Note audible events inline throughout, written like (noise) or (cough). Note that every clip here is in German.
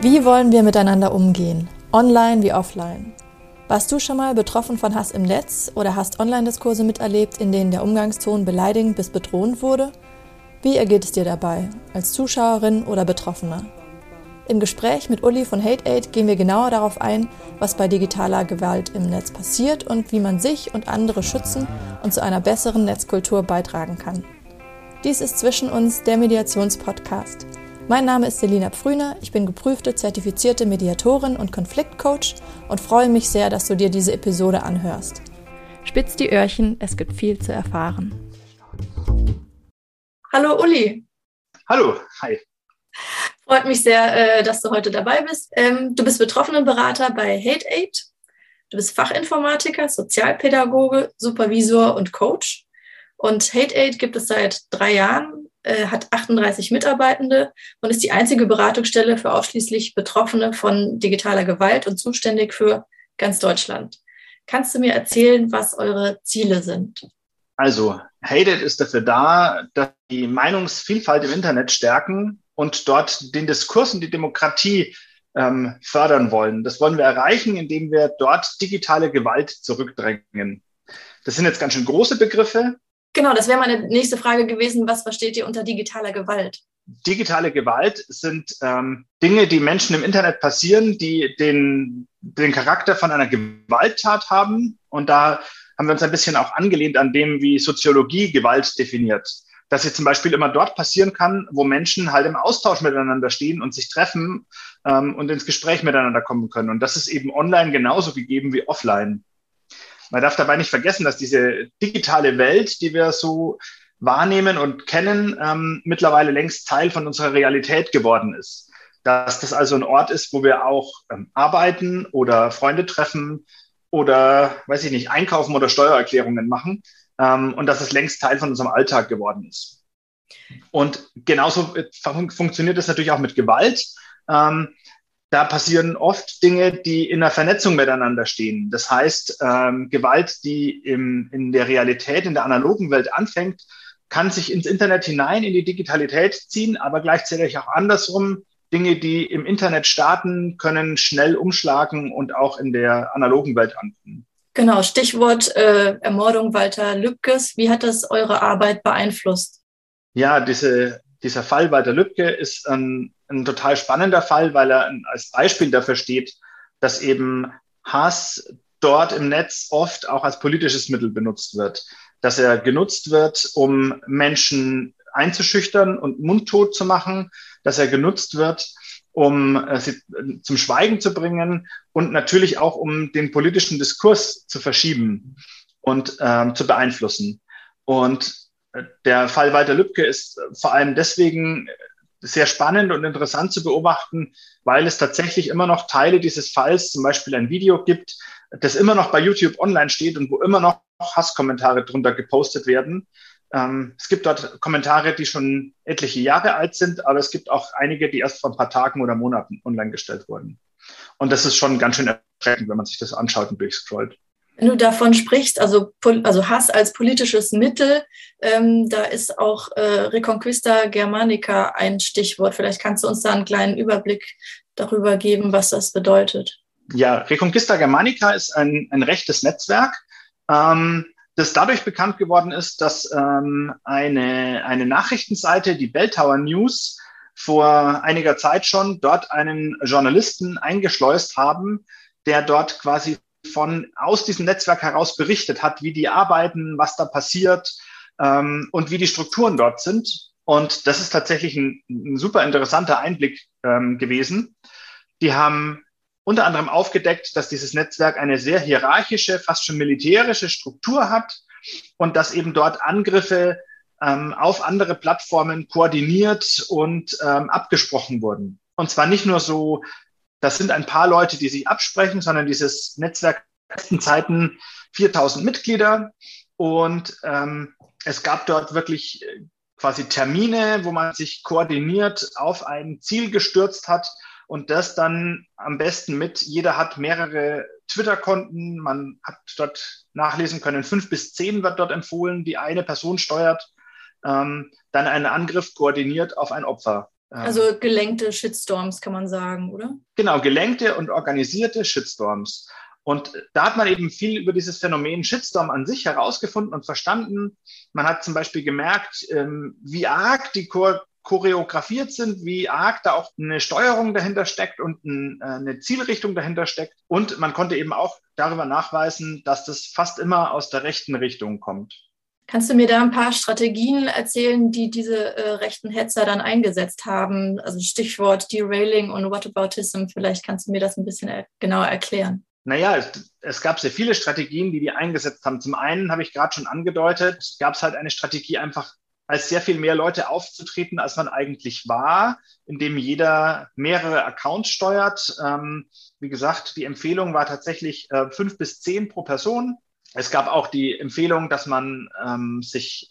Wie wollen wir miteinander umgehen? Online wie offline. Warst du schon mal betroffen von Hass im Netz oder hast Online-Diskurse miterlebt, in denen der Umgangston beleidigend bis bedrohend wurde? Wie ergeht es dir dabei, als Zuschauerin oder Betroffener? Im Gespräch mit Uli von HateAid gehen wir genauer darauf ein, was bei digitaler Gewalt im Netz passiert und wie man sich und andere schützen und zu einer besseren Netzkultur beitragen kann. Dies ist zwischen uns der Mediationspodcast. Mein Name ist Selina Pfrüner, ich bin geprüfte zertifizierte Mediatorin und Konfliktcoach und freue mich sehr, dass du dir diese Episode anhörst. Spitz die Öhrchen, es gibt viel zu erfahren. Hallo Uli. Hallo, hi. Freut mich sehr, äh, dass du heute dabei bist. Ähm, du bist Betroffenenberater bei HateAid. Du bist Fachinformatiker, Sozialpädagoge, Supervisor und Coach. Und HateAid gibt es seit drei Jahren, äh, hat 38 Mitarbeitende und ist die einzige Beratungsstelle für ausschließlich Betroffene von digitaler Gewalt und zuständig für ganz Deutschland. Kannst du mir erzählen, was eure Ziele sind? Also, HateAid ist dafür da, dass die Meinungsvielfalt im Internet stärken und dort den Diskurs und die Demokratie ähm, fördern wollen. Das wollen wir erreichen, indem wir dort digitale Gewalt zurückdrängen. Das sind jetzt ganz schön große Begriffe. Genau, das wäre meine nächste Frage gewesen. Was versteht ihr unter digitaler Gewalt? Digitale Gewalt sind ähm, Dinge, die Menschen im Internet passieren, die den, den Charakter von einer Gewalttat haben. Und da haben wir uns ein bisschen auch angelehnt an dem, wie Soziologie Gewalt definiert dass sie zum Beispiel immer dort passieren kann, wo Menschen halt im Austausch miteinander stehen und sich treffen ähm, und ins Gespräch miteinander kommen können. Und das ist eben online genauso gegeben wie offline. Man darf dabei nicht vergessen, dass diese digitale Welt, die wir so wahrnehmen und kennen, ähm, mittlerweile längst Teil von unserer Realität geworden ist. Dass das also ein Ort ist, wo wir auch ähm, arbeiten oder Freunde treffen oder, weiß ich nicht, einkaufen oder Steuererklärungen machen ähm, und dass es längst Teil von unserem Alltag geworden ist. Und genauso fun funktioniert es natürlich auch mit Gewalt. Ähm, da passieren oft Dinge, die in der Vernetzung miteinander stehen. Das heißt, ähm, Gewalt, die im, in der Realität, in der analogen Welt anfängt, kann sich ins Internet hinein, in die Digitalität ziehen, aber gleichzeitig auch andersrum. Dinge, die im Internet starten, können schnell umschlagen und auch in der analogen Welt ankommen. Genau, Stichwort äh, Ermordung Walter Lübkes. Wie hat das eure Arbeit beeinflusst? Ja, diese, dieser Fall Walter Lübcke ist ein, ein total spannender Fall, weil er als Beispiel dafür steht, dass eben Hass dort im Netz oft auch als politisches Mittel benutzt wird. Dass er genutzt wird, um Menschen einzuschüchtern und mundtot zu machen, dass er genutzt wird, um äh, sie äh, zum Schweigen zu bringen und natürlich auch um den politischen Diskurs zu verschieben und ähm, zu beeinflussen. Und der Fall Walter Lübcke ist vor allem deswegen sehr spannend und interessant zu beobachten, weil es tatsächlich immer noch Teile dieses Falls, zum Beispiel ein Video gibt, das immer noch bei YouTube online steht und wo immer noch Hasskommentare drunter gepostet werden. Ähm, es gibt dort Kommentare, die schon etliche Jahre alt sind, aber es gibt auch einige, die erst vor ein paar Tagen oder Monaten online gestellt wurden. Und das ist schon ganz schön erschreckend, wenn man sich das anschaut und durchscrollt. Wenn du davon sprichst, also, also Hass als politisches Mittel, ähm, da ist auch äh, Reconquista Germanica ein Stichwort. Vielleicht kannst du uns da einen kleinen Überblick darüber geben, was das bedeutet. Ja, Reconquista Germanica ist ein, ein rechtes Netzwerk. Ähm, das dadurch bekannt geworden ist, dass ähm, eine, eine Nachrichtenseite, die Bell Tower News, vor einiger Zeit schon dort einen Journalisten eingeschleust haben, der dort quasi von aus diesem Netzwerk heraus berichtet hat, wie die arbeiten, was da passiert ähm, und wie die Strukturen dort sind. Und das ist tatsächlich ein, ein super interessanter Einblick ähm, gewesen. Die haben unter anderem aufgedeckt, dass dieses Netzwerk eine sehr hierarchische, fast schon militärische Struktur hat und dass eben dort Angriffe ähm, auf andere Plattformen koordiniert und ähm, abgesprochen wurden. Und zwar nicht nur so, das sind ein paar Leute, die sich absprechen, sondern dieses Netzwerk in Zeiten 4000 Mitglieder und ähm, es gab dort wirklich äh, quasi Termine, wo man sich koordiniert auf ein Ziel gestürzt hat und das dann am besten mit, jeder hat mehrere Twitter-Konten, man hat dort nachlesen können, fünf bis zehn wird dort empfohlen, die eine Person steuert, ähm, dann einen Angriff koordiniert auf ein Opfer. Ähm, also gelenkte Shitstorms kann man sagen, oder? Genau, gelenkte und organisierte Shitstorms. Und da hat man eben viel über dieses Phänomen Shitstorm an sich herausgefunden und verstanden. Man hat zum Beispiel gemerkt, ähm, wie arg die choreografiert sind, wie arg da auch eine Steuerung dahinter steckt und äh, eine Zielrichtung dahinter steckt. Und man konnte eben auch darüber nachweisen, dass das fast immer aus der rechten Richtung kommt. Kannst du mir da ein paar Strategien erzählen, die diese äh, rechten Hetzer dann eingesetzt haben? Also Stichwort Derailing und Whataboutism. Vielleicht kannst du mir das ein bisschen er genauer erklären. Naja, es, es gab sehr viele Strategien, die die eingesetzt haben. Zum einen habe ich gerade schon angedeutet, gab es halt eine Strategie, einfach als sehr viel mehr Leute aufzutreten, als man eigentlich war, indem jeder mehrere Accounts steuert. Ähm, wie gesagt, die Empfehlung war tatsächlich äh, fünf bis zehn pro Person. Es gab auch die Empfehlung, dass man ähm, sich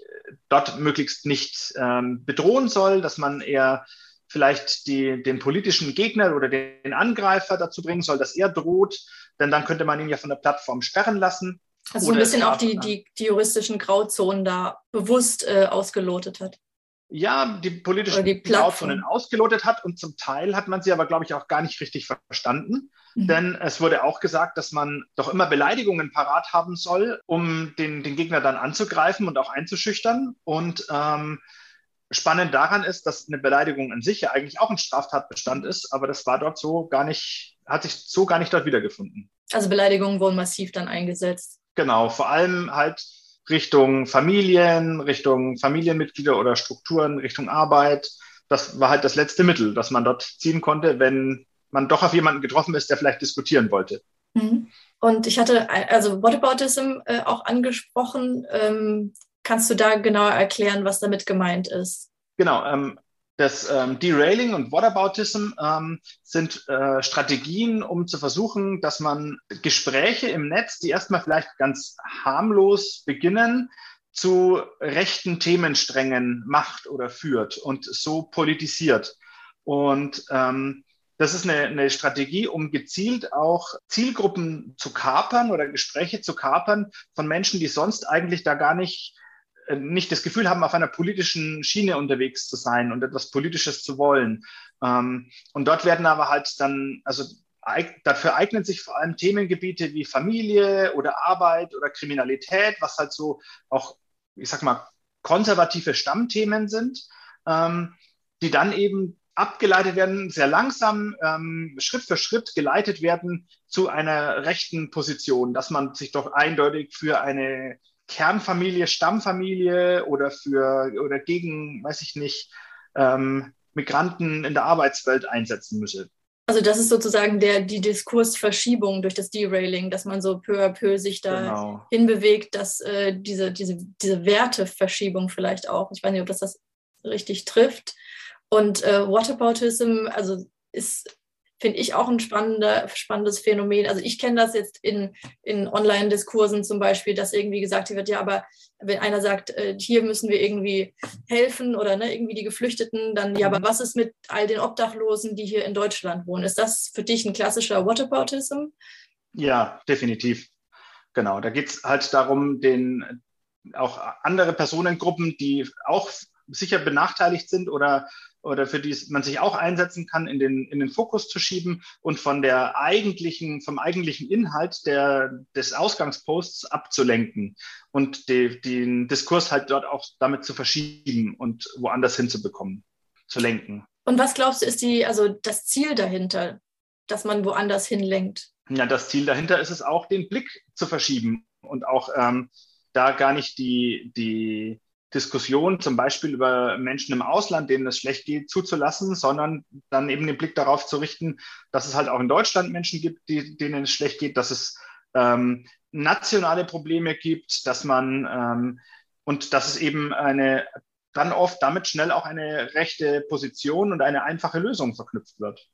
dort möglichst nicht ähm, bedrohen soll, dass man eher vielleicht die, den politischen Gegner oder den Angreifer dazu bringen soll, dass er droht, denn dann könnte man ihn ja von der Plattform sperren lassen. Also so ein bisschen auch die, die, die, juristischen Grauzonen da bewusst äh, ausgelotet hat. Ja, die politischen die Grauzonen ausgelotet hat und zum Teil hat man sie aber, glaube ich, auch gar nicht richtig verstanden. Mhm. Denn es wurde auch gesagt, dass man doch immer Beleidigungen parat haben soll, um den, den Gegner dann anzugreifen und auch einzuschüchtern. Und ähm, spannend daran ist, dass eine Beleidigung an sich ja eigentlich auch ein Straftatbestand ist, aber das war dort so gar nicht, hat sich so gar nicht dort wiedergefunden. Also Beleidigungen wurden massiv dann eingesetzt. Genau, vor allem halt Richtung Familien, Richtung Familienmitglieder oder Strukturen, Richtung Arbeit. Das war halt das letzte Mittel, das man dort ziehen konnte, wenn man doch auf jemanden getroffen ist, der vielleicht diskutieren wollte. Mhm. Und ich hatte also Whataboutism äh, auch angesprochen. Ähm, kannst du da genauer erklären, was damit gemeint ist? Genau. Ähm, das ähm, Derailing und Whataboutism ähm, sind äh, Strategien, um zu versuchen, dass man Gespräche im Netz, die erstmal vielleicht ganz harmlos beginnen, zu rechten Themensträngen macht oder führt und so politisiert. Und ähm, das ist eine, eine Strategie, um gezielt auch Zielgruppen zu kapern oder Gespräche zu kapern von Menschen, die sonst eigentlich da gar nicht nicht das Gefühl haben, auf einer politischen Schiene unterwegs zu sein und etwas Politisches zu wollen. Ähm, und dort werden aber halt dann, also dafür eignen sich vor allem Themengebiete wie Familie oder Arbeit oder Kriminalität, was halt so auch, ich sag mal, konservative Stammthemen sind, ähm, die dann eben abgeleitet werden, sehr langsam, ähm, Schritt für Schritt geleitet werden zu einer rechten Position, dass man sich doch eindeutig für eine Kernfamilie, Stammfamilie oder für oder gegen, weiß ich nicht, ähm, Migranten in der Arbeitswelt einsetzen müsse. Also das ist sozusagen der, die Diskursverschiebung durch das Derailing, dass man so peu à peu sich da genau. hinbewegt, dass äh, diese, diese, diese Werteverschiebung vielleicht auch, ich weiß nicht, ob das das richtig trifft. Und äh, Whataboutism, also ist finde ich auch ein spannender, spannendes Phänomen. Also ich kenne das jetzt in, in Online-Diskursen zum Beispiel, dass irgendwie gesagt wird, ja, aber wenn einer sagt, äh, hier müssen wir irgendwie helfen oder ne, irgendwie die Geflüchteten, dann, ja, aber mhm. was ist mit all den Obdachlosen, die hier in Deutschland wohnen? Ist das für dich ein klassischer Whataboutism? Ja, definitiv. Genau, da geht es halt darum, den auch andere Personengruppen, die auch sicher benachteiligt sind oder oder für die man sich auch einsetzen kann, in den, in den Fokus zu schieben und von der eigentlichen, vom eigentlichen Inhalt der, des Ausgangsposts abzulenken und die, den Diskurs halt dort auch damit zu verschieben und woanders hinzubekommen, zu lenken. Und was glaubst du, ist die, also das Ziel dahinter, dass man woanders hinlenkt? Ja, das Ziel dahinter ist es auch, den Blick zu verschieben und auch ähm, da gar nicht die, die, Diskussion zum Beispiel über Menschen im Ausland, denen es schlecht geht, zuzulassen, sondern dann eben den Blick darauf zu richten, dass es halt auch in Deutschland Menschen gibt, die, denen es schlecht geht, dass es ähm, nationale Probleme gibt, dass man ähm, und dass es eben eine dann oft damit schnell auch eine rechte Position und eine einfache Lösung verknüpft wird.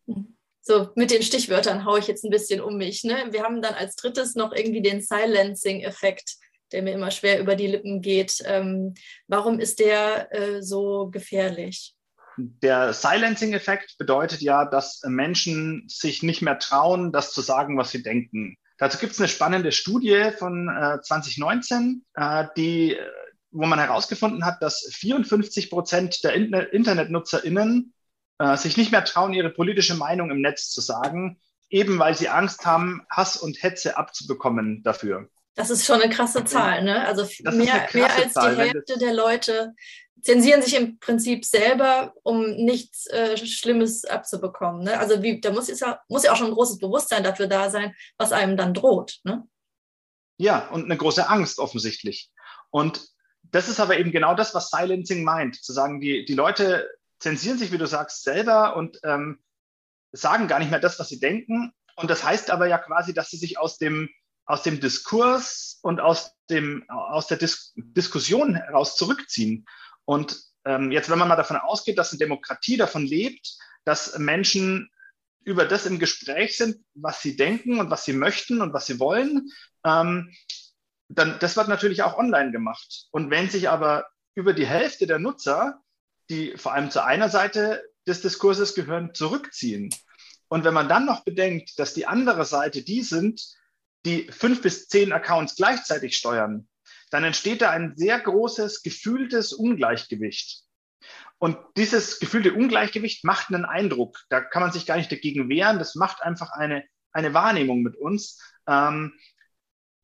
So, mit den Stichwörtern haue ich jetzt ein bisschen um mich. Ne? Wir haben dann als drittes noch irgendwie den Silencing-Effekt der mir immer schwer über die Lippen geht. Ähm, warum ist der äh, so gefährlich? Der Silencing-Effekt bedeutet ja, dass Menschen sich nicht mehr trauen, das zu sagen, was sie denken. Dazu gibt es eine spannende Studie von äh, 2019, äh, die, wo man herausgefunden hat, dass 54 Prozent der Internetnutzerinnen äh, sich nicht mehr trauen, ihre politische Meinung im Netz zu sagen, eben weil sie Angst haben, Hass und Hetze abzubekommen dafür. Das ist schon eine krasse Zahl, ne? Also mehr, mehr als Zahl, die Hälfte der Leute zensieren sich im Prinzip selber, um nichts äh, Schlimmes abzubekommen. Ne? Also wie, da muss ja, muss ja auch schon ein großes Bewusstsein dafür da sein, was einem dann droht. Ne? Ja, und eine große Angst offensichtlich. Und das ist aber eben genau das, was Silencing meint. Zu sagen, die, die Leute zensieren sich, wie du sagst, selber und ähm, sagen gar nicht mehr das, was sie denken. Und das heißt aber ja quasi, dass sie sich aus dem, aus dem Diskurs und aus, dem, aus der Dis Diskussion heraus zurückziehen. Und ähm, jetzt, wenn man mal davon ausgeht, dass eine Demokratie davon lebt, dass Menschen über das im Gespräch sind, was sie denken und was sie möchten und was sie wollen, ähm, dann das wird natürlich auch online gemacht. Und wenn sich aber über die Hälfte der Nutzer, die vor allem zu einer Seite des Diskurses gehören, zurückziehen, und wenn man dann noch bedenkt, dass die andere Seite die sind, die fünf bis zehn Accounts gleichzeitig steuern, dann entsteht da ein sehr großes gefühltes Ungleichgewicht. Und dieses gefühlte Ungleichgewicht macht einen Eindruck. Da kann man sich gar nicht dagegen wehren. Das macht einfach eine, eine Wahrnehmung mit uns, ähm,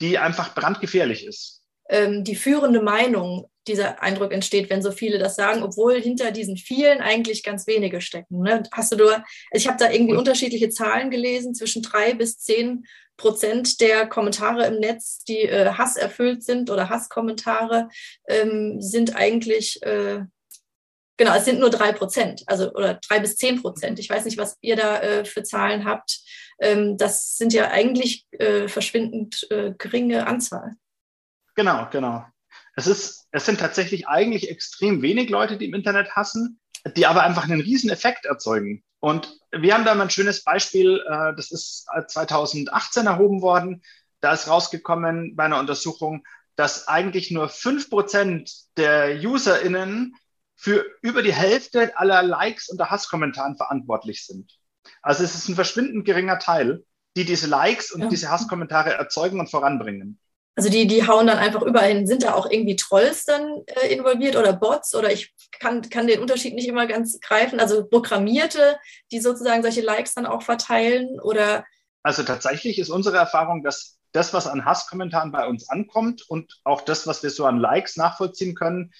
die einfach brandgefährlich ist. Ähm, die führende Meinung, dieser Eindruck entsteht, wenn so viele das sagen, obwohl hinter diesen vielen eigentlich ganz wenige stecken. Ne? Hast du ich habe da irgendwie unterschiedliche Zahlen gelesen, zwischen drei bis zehn Prozent der Kommentare im Netz, die äh, hasserfüllt sind oder Hasskommentare, ähm, sind eigentlich äh, Genau, es sind nur drei Prozent, also oder drei bis zehn Prozent. Ich weiß nicht, was ihr da äh, für Zahlen habt. Ähm, das sind ja eigentlich äh, verschwindend äh, geringe Anzahl. Genau, genau. Es, ist, es sind tatsächlich eigentlich extrem wenig Leute, die im Internet hassen, die aber einfach einen riesen Effekt erzeugen. Und wir haben da mal ein schönes Beispiel, äh, das ist 2018 erhoben worden. Da ist rausgekommen bei einer Untersuchung, dass eigentlich nur fünf Prozent der UserInnen für über die Hälfte aller Likes unter Hasskommentaren verantwortlich sind. Also es ist ein verschwindend geringer Teil, die diese Likes und ja. diese Hasskommentare erzeugen und voranbringen. Also die, die hauen dann einfach überall hin. Sind da auch irgendwie Trolls dann äh, involviert oder Bots? Oder ich kann, kann den Unterschied nicht immer ganz greifen. Also Programmierte, die sozusagen solche Likes dann auch verteilen oder? Also tatsächlich ist unsere Erfahrung, dass das, was an Hasskommentaren bei uns ankommt und auch das, was wir so an Likes nachvollziehen können,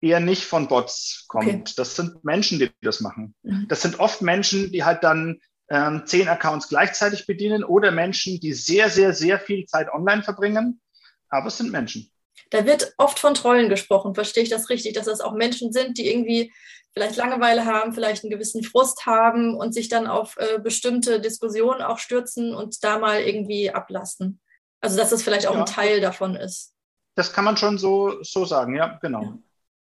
eher nicht von Bots kommt. Okay. Das sind Menschen, die das machen. Mhm. Das sind oft Menschen, die halt dann ähm, zehn Accounts gleichzeitig bedienen oder Menschen, die sehr, sehr, sehr viel Zeit online verbringen. Aber es sind Menschen. Da wird oft von Trollen gesprochen. Verstehe ich das richtig, dass das auch Menschen sind, die irgendwie vielleicht Langeweile haben, vielleicht einen gewissen Frust haben und sich dann auf äh, bestimmte Diskussionen auch stürzen und da mal irgendwie ablassen. Also dass das vielleicht auch ja. ein Teil davon ist. Das kann man schon so, so sagen, ja, genau. Ja.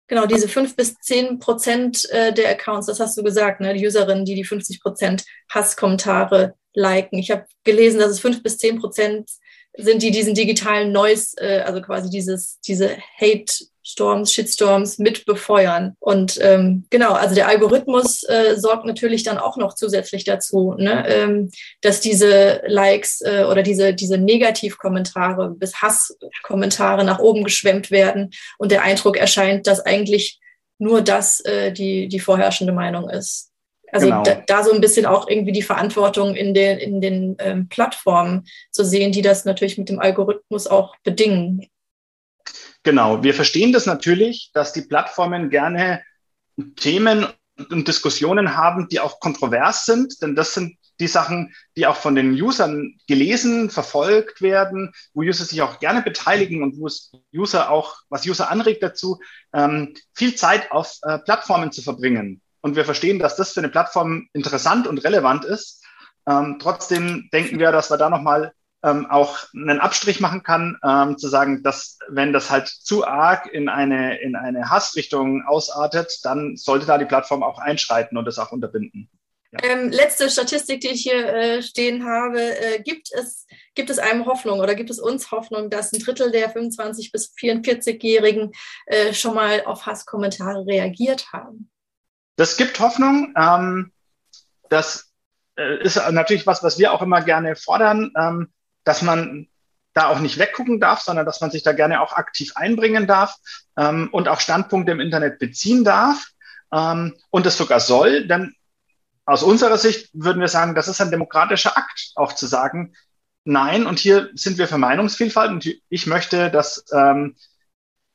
Genau, diese fünf bis zehn Prozent äh, der Accounts, das hast du gesagt, ne? die Userinnen, die die 50 Prozent Hasskommentare liken. Ich habe gelesen, dass es fünf bis zehn Prozent sind, die diesen digitalen Noise, äh, also quasi dieses, diese Hate Storms, Shitstorms mit befeuern. Und ähm, genau, also der Algorithmus äh, sorgt natürlich dann auch noch zusätzlich dazu, ne, ähm, dass diese Likes äh, oder diese, diese Negativkommentare bis Hasskommentare nach oben geschwemmt werden und der Eindruck erscheint, dass eigentlich nur das äh, die, die vorherrschende Meinung ist. Also genau. da, da, so ein bisschen auch irgendwie die Verantwortung in den, in den ähm, Plattformen zu sehen, die das natürlich mit dem Algorithmus auch bedingen. Genau, wir verstehen das natürlich, dass die Plattformen gerne Themen und Diskussionen haben, die auch kontrovers sind, denn das sind die Sachen, die auch von den Usern gelesen, verfolgt werden, wo User sich auch gerne beteiligen und wo es User auch, was User anregt dazu, ähm, viel Zeit auf äh, Plattformen zu verbringen. Und wir verstehen, dass das für eine Plattform interessant und relevant ist. Ähm, trotzdem denken wir, dass wir da nochmal ähm, auch einen Abstrich machen kann, ähm, zu sagen, dass wenn das halt zu arg in eine, in eine Hassrichtung ausartet, dann sollte da die Plattform auch einschreiten und das auch unterbinden. Ja. Ähm, letzte Statistik, die ich hier äh, stehen habe, äh, gibt, es, gibt es einem Hoffnung oder gibt es uns Hoffnung, dass ein Drittel der 25- bis 44-Jährigen äh, schon mal auf Hasskommentare reagiert haben? Das gibt Hoffnung. Ähm, das äh, ist natürlich was, was wir auch immer gerne fordern. Ähm, dass man da auch nicht weggucken darf, sondern dass man sich da gerne auch aktiv einbringen darf ähm, und auch Standpunkte im Internet beziehen darf ähm, und das sogar soll, denn aus unserer Sicht würden wir sagen, das ist ein demokratischer Akt, auch zu sagen, nein, und hier sind wir für Meinungsvielfalt und ich möchte, dass ähm,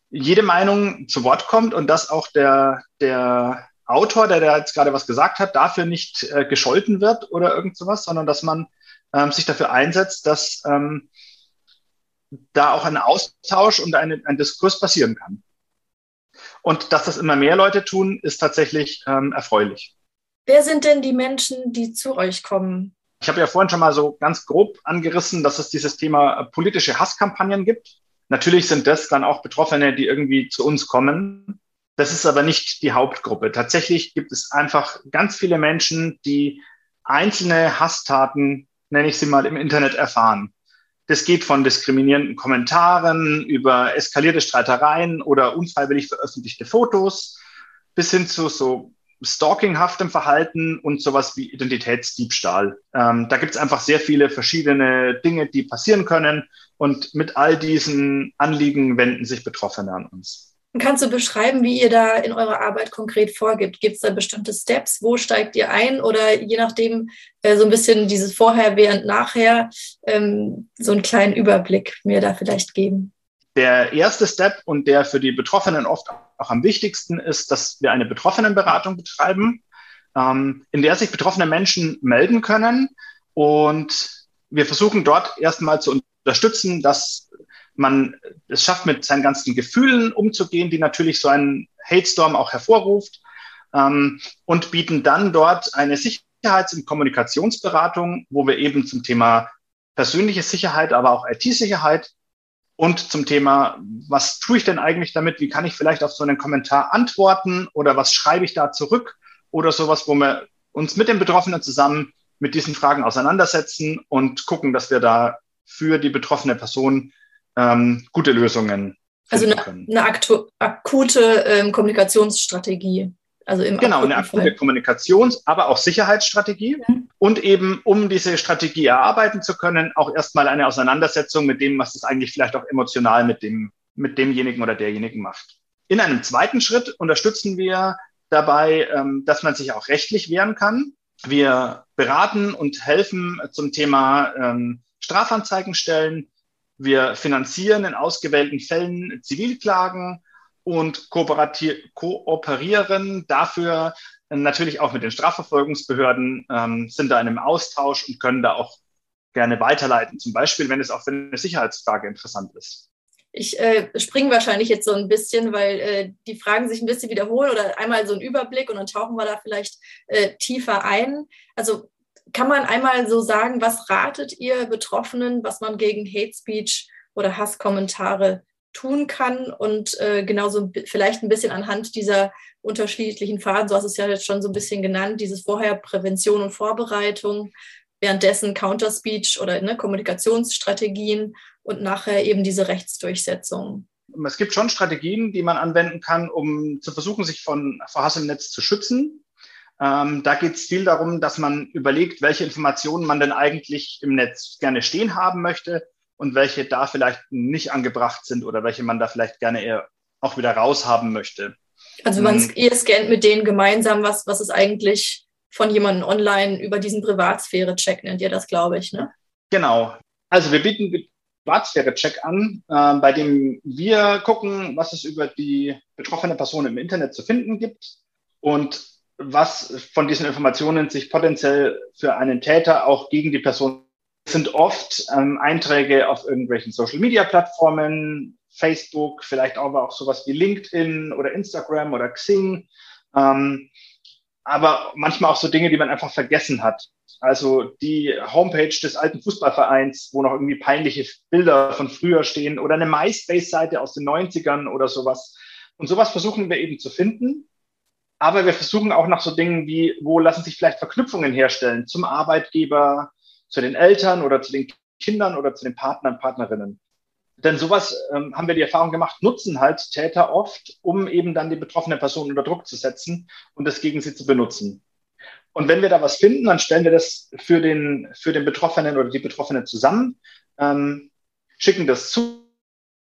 jede Meinung zu Wort kommt und dass auch der, der Autor, der da jetzt gerade was gesagt hat, dafür nicht äh, gescholten wird oder irgend sowas, sondern dass man ähm, sich dafür einsetzt, dass ähm, da auch ein Austausch und eine, ein Diskurs passieren kann. Und dass das immer mehr Leute tun, ist tatsächlich ähm, erfreulich. Wer sind denn die Menschen, die zu euch kommen? Ich habe ja vorhin schon mal so ganz grob angerissen, dass es dieses Thema äh, politische Hasskampagnen gibt. Natürlich sind das dann auch Betroffene, die irgendwie zu uns kommen. Das ist aber nicht die Hauptgruppe. Tatsächlich gibt es einfach ganz viele Menschen, die einzelne Hasstaten, nenne ich sie mal, im Internet erfahren. Das geht von diskriminierenden Kommentaren über eskalierte Streitereien oder unfreiwillig veröffentlichte Fotos bis hin zu so stalkinghaftem Verhalten und sowas wie Identitätsdiebstahl. Ähm, da gibt es einfach sehr viele verschiedene Dinge, die passieren können. Und mit all diesen Anliegen wenden sich Betroffene an uns. Kannst du beschreiben, wie ihr da in eurer Arbeit konkret vorgibt? Gibt es da bestimmte Steps? Wo steigt ihr ein? Oder je nachdem, äh, so ein bisschen dieses Vorher, Während, Nachher, ähm, so einen kleinen Überblick mir da vielleicht geben? Der erste Step und der für die Betroffenen oft auch am wichtigsten ist, dass wir eine Betroffenenberatung betreiben, ähm, in der sich betroffene Menschen melden können. Und wir versuchen dort erstmal zu unterstützen, dass man es schafft, mit seinen ganzen Gefühlen umzugehen, die natürlich so ein Hate Storm auch hervorruft, ähm, und bieten dann dort eine Sicherheits- und Kommunikationsberatung, wo wir eben zum Thema persönliche Sicherheit, aber auch IT-Sicherheit und zum Thema, was tue ich denn eigentlich damit? Wie kann ich vielleicht auf so einen Kommentar antworten oder was schreibe ich da zurück oder sowas, wo wir uns mit den Betroffenen zusammen mit diesen Fragen auseinandersetzen und gucken, dass wir da für die betroffene Person ähm, gute Lösungen also eine, eine akute ähm, Kommunikationsstrategie. Also im genau, eine akute. Kommunikations-, aber auch Sicherheitsstrategie. Mhm. Und eben, um diese Strategie erarbeiten zu können, auch erstmal eine Auseinandersetzung mit dem, was es eigentlich vielleicht auch emotional mit, dem, mit demjenigen oder derjenigen macht. In einem zweiten Schritt unterstützen wir dabei, ähm, dass man sich auch rechtlich wehren kann. Wir beraten und helfen zum Thema ähm, Strafanzeigen stellen, wir finanzieren in ausgewählten Fällen Zivilklagen und kooperieren dafür natürlich auch mit den Strafverfolgungsbehörden, ähm, sind da in einem Austausch und können da auch gerne weiterleiten. Zum Beispiel, wenn es auch für eine Sicherheitsfrage interessant ist. Ich äh, springe wahrscheinlich jetzt so ein bisschen, weil äh, die Fragen sich ein bisschen wiederholen oder einmal so ein Überblick und dann tauchen wir da vielleicht äh, tiefer ein. Also kann man einmal so sagen, was ratet ihr Betroffenen, was man gegen Hate Speech oder Hasskommentare tun kann und äh, genauso vielleicht ein bisschen anhand dieser unterschiedlichen Phasen, so hast es ja jetzt schon so ein bisschen genannt, dieses vorher Prävention und Vorbereitung, währenddessen Counterspeech oder ne, Kommunikationsstrategien und nachher eben diese Rechtsdurchsetzung. Es gibt schon Strategien, die man anwenden kann, um zu versuchen, sich von vor Hass im Netz zu schützen. Ähm, da geht es viel darum, dass man überlegt, welche Informationen man denn eigentlich im Netz gerne stehen haben möchte und welche da vielleicht nicht angebracht sind oder welche man da vielleicht gerne eher auch wieder raushaben möchte. Also man, ähm, ihr scannt mit denen gemeinsam, was, was ist eigentlich von jemandem online über diesen Privatsphäre-Check, nennt ihr das, glaube ich, ne? Genau. Also wir bieten Privatsphäre-Check an, äh, bei dem wir gucken, was es über die betroffene Person im Internet zu finden gibt und was von diesen Informationen sich potenziell für einen Täter auch gegen die Person sind oft ähm, Einträge auf irgendwelchen Social-Media-Plattformen, Facebook, vielleicht aber auch sowas wie LinkedIn oder Instagram oder Xing, ähm, aber manchmal auch so Dinge, die man einfach vergessen hat. Also die Homepage des alten Fußballvereins, wo noch irgendwie peinliche Bilder von früher stehen oder eine MySpace-Seite aus den 90ern oder sowas. Und sowas versuchen wir eben zu finden aber wir versuchen auch nach so Dingen wie, wo lassen sich vielleicht Verknüpfungen herstellen zum Arbeitgeber, zu den Eltern oder zu den Kindern oder zu den Partnern, Partnerinnen. Denn sowas ähm, haben wir die Erfahrung gemacht, nutzen halt Täter oft, um eben dann die betroffene Person unter Druck zu setzen und das gegen sie zu benutzen. Und wenn wir da was finden, dann stellen wir das für den, für den Betroffenen oder die Betroffene zusammen, ähm, schicken das zu,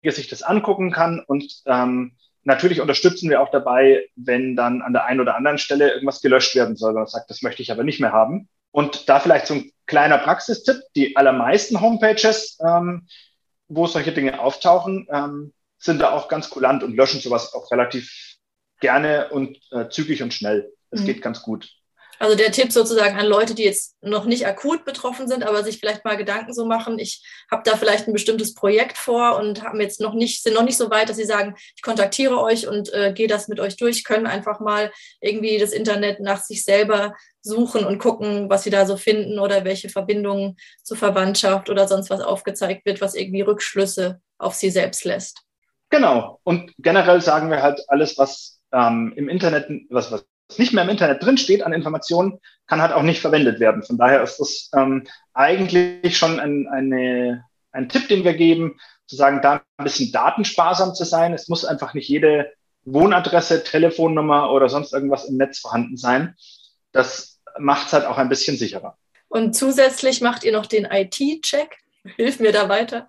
dass sich das angucken kann und ähm, natürlich unterstützen wir auch dabei, wenn dann an der einen oder anderen Stelle irgendwas gelöscht werden soll, wenn man sagt, das möchte ich aber nicht mehr haben. Und da vielleicht so ein kleiner Praxistipp, die allermeisten Homepages, ähm, wo solche Dinge auftauchen, ähm, sind da auch ganz kulant und löschen sowas auch relativ gerne und äh, zügig und schnell. Das mhm. geht ganz gut. Also der Tipp sozusagen an Leute, die jetzt noch nicht akut betroffen sind, aber sich vielleicht mal Gedanken so machen, ich habe da vielleicht ein bestimmtes Projekt vor und haben jetzt noch nicht, sind noch nicht so weit, dass sie sagen, ich kontaktiere euch und äh, gehe das mit euch durch, können einfach mal irgendwie das Internet nach sich selber suchen und gucken, was sie da so finden oder welche Verbindungen zur Verwandtschaft oder sonst was aufgezeigt wird, was irgendwie Rückschlüsse auf sie selbst lässt. Genau. Und generell sagen wir halt alles, was ähm, im Internet, was, was nicht mehr im Internet drinsteht an Informationen, kann halt auch nicht verwendet werden. Von daher ist das ähm, eigentlich schon ein, eine, ein Tipp, den wir geben, zu sagen, da ein bisschen datensparsam zu sein. Es muss einfach nicht jede Wohnadresse, Telefonnummer oder sonst irgendwas im Netz vorhanden sein. Das macht es halt auch ein bisschen sicherer. Und zusätzlich macht ihr noch den IT-Check. Hilf mir da weiter.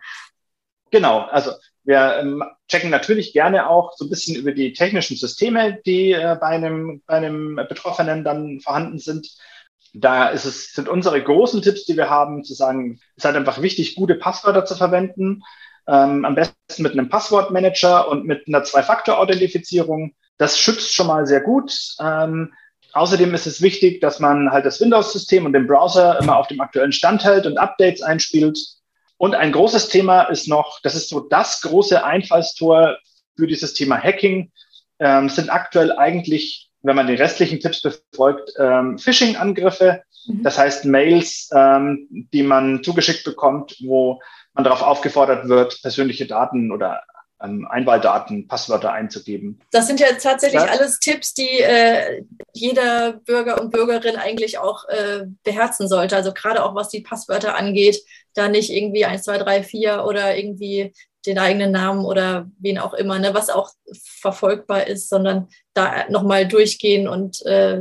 Genau, also wir ähm, checken natürlich gerne auch so ein bisschen über die technischen Systeme, die äh, bei, einem, bei einem Betroffenen dann vorhanden sind. Da ist es, sind unsere großen Tipps, die wir haben, zu sagen, es ist halt einfach wichtig, gute Passwörter zu verwenden. Ähm, am besten mit einem Passwortmanager und mit einer Zwei-Faktor-Authentifizierung. Das schützt schon mal sehr gut. Ähm, außerdem ist es wichtig, dass man halt das Windows-System und den Browser immer auf dem aktuellen Stand hält und Updates einspielt. Und ein großes Thema ist noch, das ist so das große Einfallstor für dieses Thema Hacking, ähm, sind aktuell eigentlich, wenn man die restlichen Tipps befolgt, ähm, Phishing-Angriffe. Mhm. Das heißt Mails, ähm, die man zugeschickt bekommt, wo man darauf aufgefordert wird, persönliche Daten oder ähm, Einwahldaten, Passwörter einzugeben. Das sind ja tatsächlich ja. alles Tipps, die äh, jeder Bürger und Bürgerin eigentlich auch äh, beherzen sollte. Also gerade auch was die Passwörter angeht, da nicht irgendwie 1, 2, 3, 4 oder irgendwie den eigenen Namen oder wen auch immer, ne, was auch verfolgbar ist, sondern da nochmal durchgehen und äh,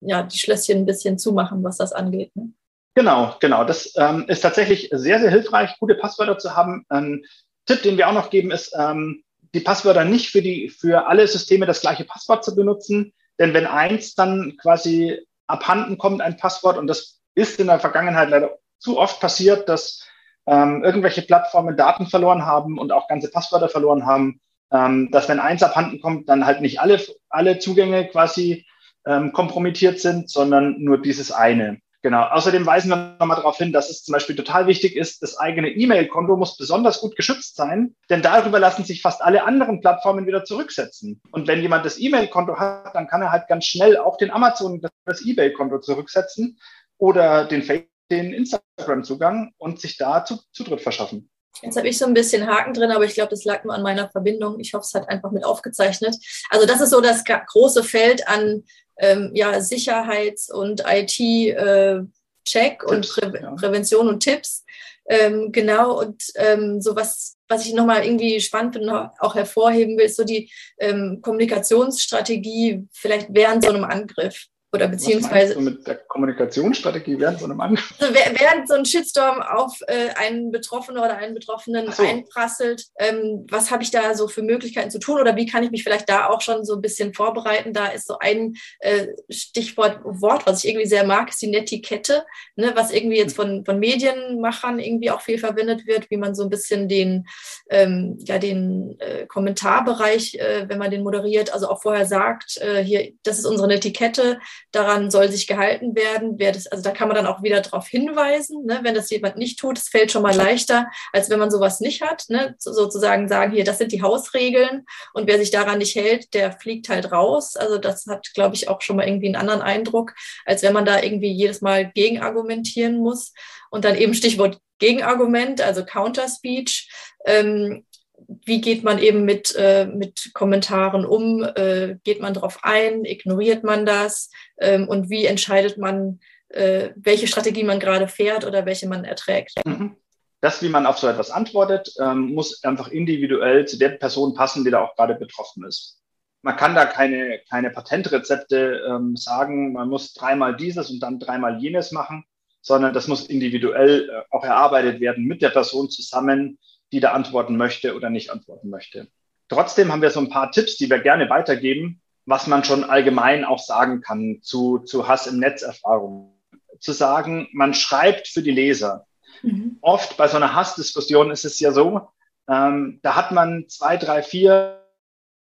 ja, die Schlösschen ein bisschen zumachen, was das angeht. Ne? Genau, genau. Das ähm, ist tatsächlich sehr, sehr hilfreich, gute Passwörter zu haben. Ähm, Tipp, den wir auch noch geben, ist, ähm, die Passwörter nicht für, die, für alle Systeme das gleiche Passwort zu benutzen. Denn wenn eins dann quasi abhanden kommt, ein Passwort, und das ist in der Vergangenheit leider zu oft passiert, dass ähm, irgendwelche Plattformen Daten verloren haben und auch ganze Passwörter verloren haben, ähm, dass wenn eins abhanden kommt, dann halt nicht alle, alle Zugänge quasi ähm, kompromittiert sind, sondern nur dieses eine. Genau. Außerdem weisen wir nochmal darauf hin, dass es zum Beispiel total wichtig ist, das eigene E-Mail-Konto muss besonders gut geschützt sein, denn darüber lassen sich fast alle anderen Plattformen wieder zurücksetzen. Und wenn jemand das E-Mail-Konto hat, dann kann er halt ganz schnell auch den Amazon das eBay-Konto zurücksetzen oder den, den Instagram-Zugang und sich da Zutritt verschaffen. Jetzt habe ich so ein bisschen Haken drin, aber ich glaube, das lag nur an meiner Verbindung. Ich hoffe, es hat einfach mit aufgezeichnet. Also das ist so das große Feld an ähm, ja, Sicherheits- und IT-Check äh, und Prä ja. Prävention und Tipps. Ähm, genau, und ähm, so was, was ich nochmal irgendwie spannend finde, auch hervorheben will, ist so die ähm, Kommunikationsstrategie vielleicht während so einem Angriff. Oder beziehungsweise. Was mit der Kommunikationsstrategie während so einem Angriff? Also während so ein Shitstorm auf äh, einen Betroffenen oder einen Betroffenen so. einprasselt, ähm, was habe ich da so für Möglichkeiten zu tun oder wie kann ich mich vielleicht da auch schon so ein bisschen vorbereiten? Da ist so ein äh, Stichwort, Wort, was ich irgendwie sehr mag, ist die Netiquette, ne, was irgendwie jetzt von, von Medienmachern irgendwie auch viel verwendet wird, wie man so ein bisschen den, ähm, ja, den äh, Kommentarbereich, äh, wenn man den moderiert, also auch vorher sagt, äh, hier, das ist unsere Netiquette daran soll sich gehalten werden. Wer das, also da kann man dann auch wieder darauf hinweisen, ne? wenn das jemand nicht tut, es fällt schon mal leichter, als wenn man sowas nicht hat. Ne? So, sozusagen sagen, hier, das sind die Hausregeln und wer sich daran nicht hält, der fliegt halt raus. Also das hat, glaube ich, auch schon mal irgendwie einen anderen Eindruck, als wenn man da irgendwie jedes Mal gegen argumentieren muss. Und dann eben Stichwort Gegenargument, also Counterspeech. Ähm, wie geht man eben mit, äh, mit Kommentaren um? Äh, geht man darauf ein? Ignoriert man das? Ähm, und wie entscheidet man, äh, welche Strategie man gerade fährt oder welche man erträgt? Mhm. Das, wie man auf so etwas antwortet, ähm, muss einfach individuell zu der Person passen, die da auch gerade betroffen ist. Man kann da keine, keine Patentrezepte ähm, sagen, man muss dreimal dieses und dann dreimal jenes machen, sondern das muss individuell äh, auch erarbeitet werden mit der Person zusammen, die da antworten möchte oder nicht antworten möchte. Trotzdem haben wir so ein paar Tipps, die wir gerne weitergeben, was man schon allgemein auch sagen kann zu, zu Hass im Netzerfahrungen. Zu sagen, man schreibt für die Leser. Mhm. Oft bei so einer Hassdiskussion ist es ja so, ähm, da hat man zwei, drei, vier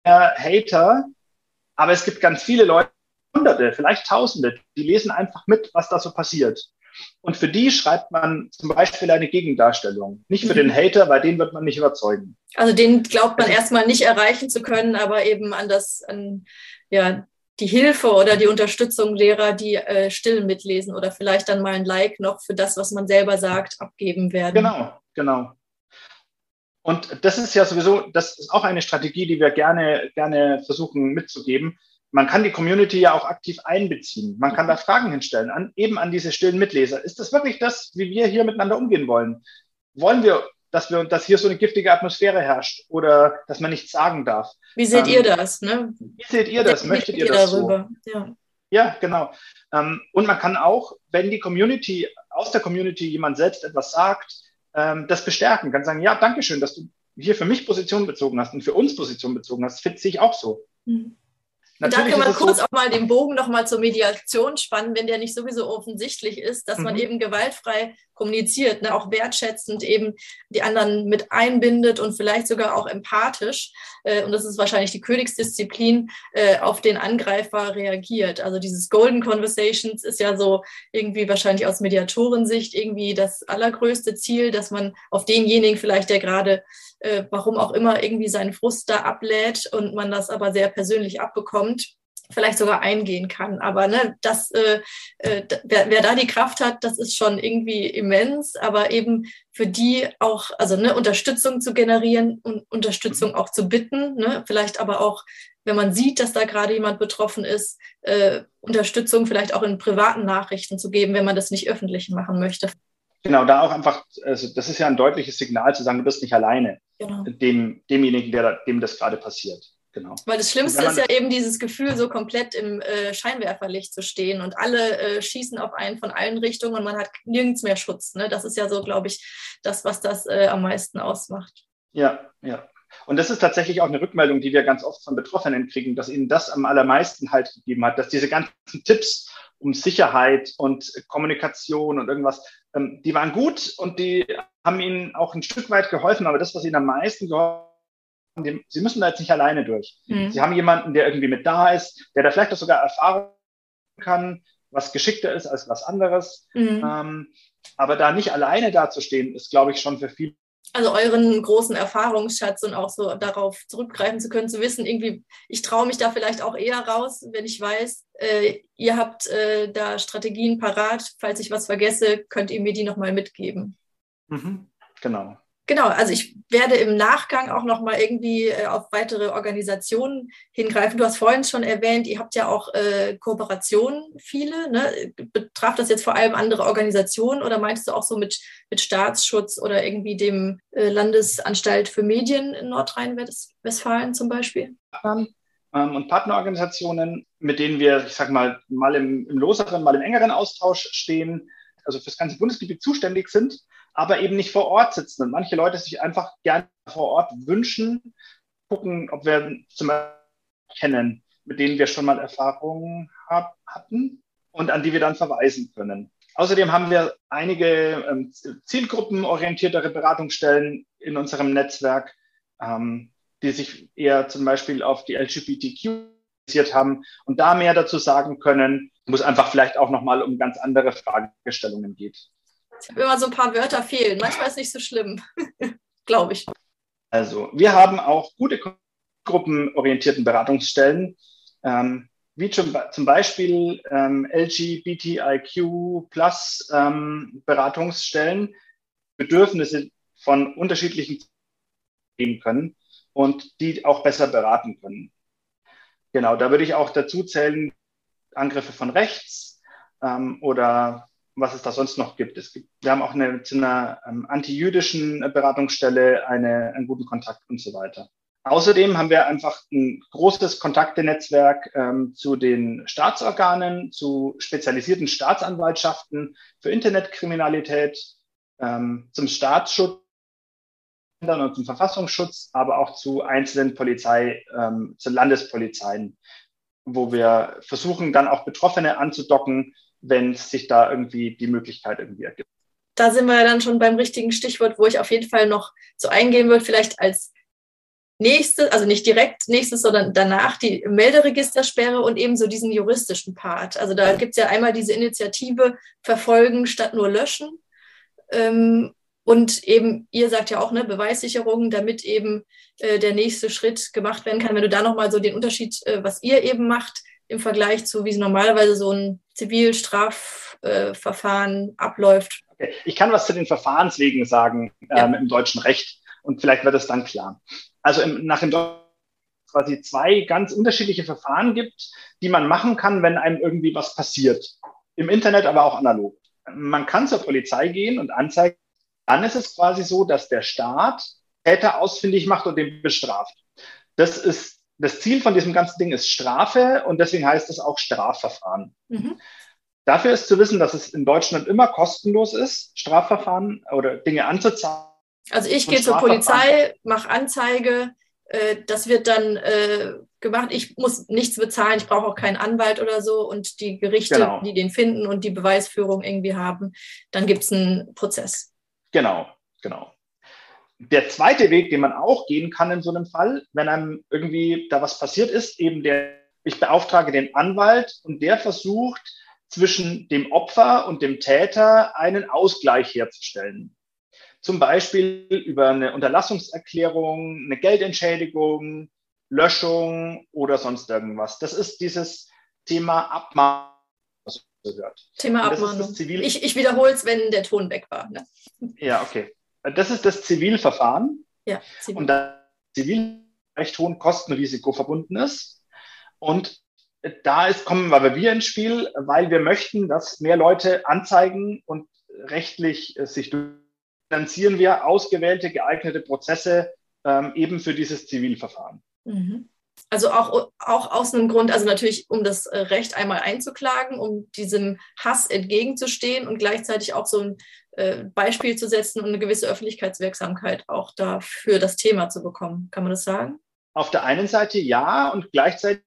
Hater, aber es gibt ganz viele Leute, Hunderte, vielleicht Tausende, die lesen einfach mit, was da so passiert. Und für die schreibt man zum Beispiel eine Gegendarstellung. Nicht für mhm. den Hater, weil den wird man nicht überzeugen. Also den glaubt man erstmal nicht erreichen zu können, aber eben an das, an ja, die Hilfe oder die Unterstützung Lehrer, die äh, still mitlesen oder vielleicht dann mal ein Like noch für das, was man selber sagt, abgeben werden. Genau, genau. Und das ist ja sowieso, das ist auch eine Strategie, die wir gerne, gerne versuchen mitzugeben man kann die Community ja auch aktiv einbeziehen. Man kann da Fragen hinstellen, an, eben an diese stillen Mitleser. Ist das wirklich das, wie wir hier miteinander umgehen wollen? Wollen wir, dass wir, dass hier so eine giftige Atmosphäre herrscht oder dass man nichts sagen darf? Wie seht ähm, ihr das? Ne? Wie seht ihr das? Möchtet ihr das darüber? So? Ja. ja, genau. Ähm, und man kann auch, wenn die Community, aus der Community jemand selbst etwas sagt, ähm, das bestärken, kann sagen, ja, danke schön, dass du hier für mich Position bezogen hast und für uns Position bezogen hast. Finde ich auch so. Mhm. Natürlich da kann man kurz so auch mal den Bogen nochmal zur Mediation spannen, wenn der nicht sowieso offensichtlich ist, dass mhm. man eben gewaltfrei kommuniziert, ne, auch wertschätzend eben die anderen mit einbindet und vielleicht sogar auch empathisch. Äh, und das ist wahrscheinlich die Königsdisziplin, äh, auf den Angreifer reagiert. Also dieses Golden Conversations ist ja so irgendwie wahrscheinlich aus Mediatorensicht irgendwie das allergrößte Ziel, dass man auf denjenigen vielleicht, der gerade äh, warum auch immer irgendwie seinen Frust da ablädt und man das aber sehr persönlich abbekommt, vielleicht sogar eingehen kann. Aber ne, das, äh, äh, wer, wer da die Kraft hat, das ist schon irgendwie immens, aber eben für die auch, also ne, Unterstützung zu generieren und Unterstützung auch zu bitten, ne, vielleicht aber auch, wenn man sieht, dass da gerade jemand betroffen ist, äh, Unterstützung vielleicht auch in privaten Nachrichten zu geben, wenn man das nicht öffentlich machen möchte. Genau, da auch einfach, also das ist ja ein deutliches Signal zu sagen, du bist nicht alleine, genau. dem, demjenigen, der, dem das gerade passiert. Genau. Weil das Schlimmste ist ja eben dieses Gefühl, so komplett im äh, Scheinwerferlicht zu stehen und alle äh, schießen auf einen von allen Richtungen und man hat nirgends mehr Schutz. Ne? Das ist ja so, glaube ich, das, was das äh, am meisten ausmacht. Ja, ja. Und das ist tatsächlich auch eine Rückmeldung, die wir ganz oft von Betroffenen kriegen, dass ihnen das am allermeisten halt gegeben hat, dass diese ganzen Tipps um Sicherheit und Kommunikation und irgendwas, ähm, die waren gut und die haben ihnen auch ein Stück weit geholfen, aber das, was ihnen am meisten geholfen hat, sie müssen da jetzt nicht alleine durch. Mhm. Sie haben jemanden, der irgendwie mit da ist, der da vielleicht auch sogar erfahren kann, was geschickter ist als was anderes. Mhm. Ähm, aber da nicht alleine dazustehen, ist, glaube ich, schon für viele also euren großen Erfahrungsschatz und auch so darauf zurückgreifen zu können, zu wissen, irgendwie, ich traue mich da vielleicht auch eher raus, wenn ich weiß, äh, ihr habt äh, da Strategien parat. Falls ich was vergesse, könnt ihr mir die nochmal mitgeben. Mhm, genau. Genau, also ich werde im Nachgang auch noch mal irgendwie äh, auf weitere Organisationen hingreifen. Du hast vorhin schon erwähnt, ihr habt ja auch äh, Kooperationen, viele. Ne? Betraf das jetzt vor allem andere Organisationen oder meintest du auch so mit, mit Staatsschutz oder irgendwie dem äh, Landesanstalt für Medien in Nordrhein-Westfalen zum Beispiel? Ähm, und Partnerorganisationen, mit denen wir, ich sag mal, mal im, im loseren, mal im engeren Austausch stehen, also für das ganze Bundesgebiet zuständig sind aber eben nicht vor Ort sitzen. Und manche Leute sich einfach gerne vor Ort wünschen, gucken, ob wir zum Beispiel kennen, mit denen wir schon mal Erfahrungen hab, hatten und an die wir dann verweisen können. Außerdem haben wir einige ähm, zielgruppenorientiertere Beratungsstellen in unserem Netzwerk, ähm, die sich eher zum Beispiel auf die LGBTQ haben und da mehr dazu sagen können, wo es einfach vielleicht auch nochmal um ganz andere Fragestellungen geht. Ich habe immer so ein paar Wörter fehlen. Manchmal ist es nicht so schlimm, (laughs) glaube ich. Also, wir haben auch gute gruppenorientierten Beratungsstellen, ähm, wie zum, zum Beispiel ähm, LGBTIQ plus ähm, Beratungsstellen, Bedürfnisse von unterschiedlichen geben können und die auch besser beraten können. Genau, da würde ich auch dazu zählen, Angriffe von rechts ähm, oder was es da sonst noch gibt. Es gibt wir haben auch eine, zu einer ähm, antijüdischen Beratungsstelle eine, einen guten Kontakt und so weiter. Außerdem haben wir einfach ein großes Kontaktenetzwerk ähm, zu den Staatsorganen, zu spezialisierten Staatsanwaltschaften für Internetkriminalität, ähm, zum Staatsschutz und zum Verfassungsschutz, aber auch zu einzelnen Polizei, ähm, zu Landespolizeien, wo wir versuchen, dann auch Betroffene anzudocken, wenn sich da irgendwie die Möglichkeit irgendwie ergibt. Da sind wir dann schon beim richtigen Stichwort, wo ich auf jeden Fall noch so eingehen würde, vielleicht als nächstes, also nicht direkt nächstes, sondern danach die Melderegistersperre und eben so diesen juristischen Part. Also da gibt es ja einmal diese Initiative Verfolgen statt nur löschen. Ähm, und eben, ihr sagt ja auch, ne, Beweissicherung, damit eben äh, der nächste Schritt gemacht werden kann. Wenn du da nochmal so den Unterschied, äh, was ihr eben macht, im Vergleich zu, wie es normalerweise so ein Zivilstrafverfahren äh, abläuft. Ich kann was zu den Verfahrenswegen sagen ähm, ja. im deutschen Recht und vielleicht wird es dann klar. Also im, nach dem quasi zwei ganz unterschiedliche Verfahren gibt, die man machen kann, wenn einem irgendwie was passiert. Im Internet, aber auch analog. Man kann zur Polizei gehen und anzeigen, dann ist es quasi so, dass der Staat Täter ausfindig macht und den bestraft. Das ist das Ziel von diesem ganzen Ding ist Strafe und deswegen heißt es auch Strafverfahren. Mhm. Dafür ist zu wissen, dass es in Deutschland immer kostenlos ist, Strafverfahren oder Dinge anzuzahlen. Also ich gehe zur Polizei, mache Anzeige, äh, das wird dann äh, gemacht. Ich muss nichts bezahlen, ich brauche auch keinen Anwalt oder so und die Gerichte, genau. die den finden und die Beweisführung irgendwie haben, dann gibt es einen Prozess. Genau, genau. Der zweite Weg, den man auch gehen kann in so einem Fall, wenn einem irgendwie da was passiert ist, eben der, ich beauftrage den Anwalt und der versucht, zwischen dem Opfer und dem Täter einen Ausgleich herzustellen. Zum Beispiel über eine Unterlassungserklärung, eine Geldentschädigung, Löschung oder sonst irgendwas. Das ist dieses Thema Abmahnung. Thema Abmahnung. Ich, ich wiederhole es, wenn der Ton weg war. Ne? Ja, okay. Das ist das Zivilverfahren. Ja, Zivil. Und da Zivilrecht hohen Kostenrisiko verbunden ist. Und da ist, kommen aber wir ins Spiel, weil wir möchten, dass mehr Leute anzeigen und rechtlich äh, sich finanzieren wir ausgewählte, geeignete Prozesse ähm, eben für dieses Zivilverfahren. Mhm. Also auch, auch aus einem Grund, also natürlich, um das äh, Recht einmal einzuklagen, um diesem Hass entgegenzustehen und gleichzeitig auch so ein äh, Beispiel zu setzen und eine gewisse Öffentlichkeitswirksamkeit auch dafür das Thema zu bekommen. Kann man das sagen? Auf der einen Seite ja und gleichzeitig,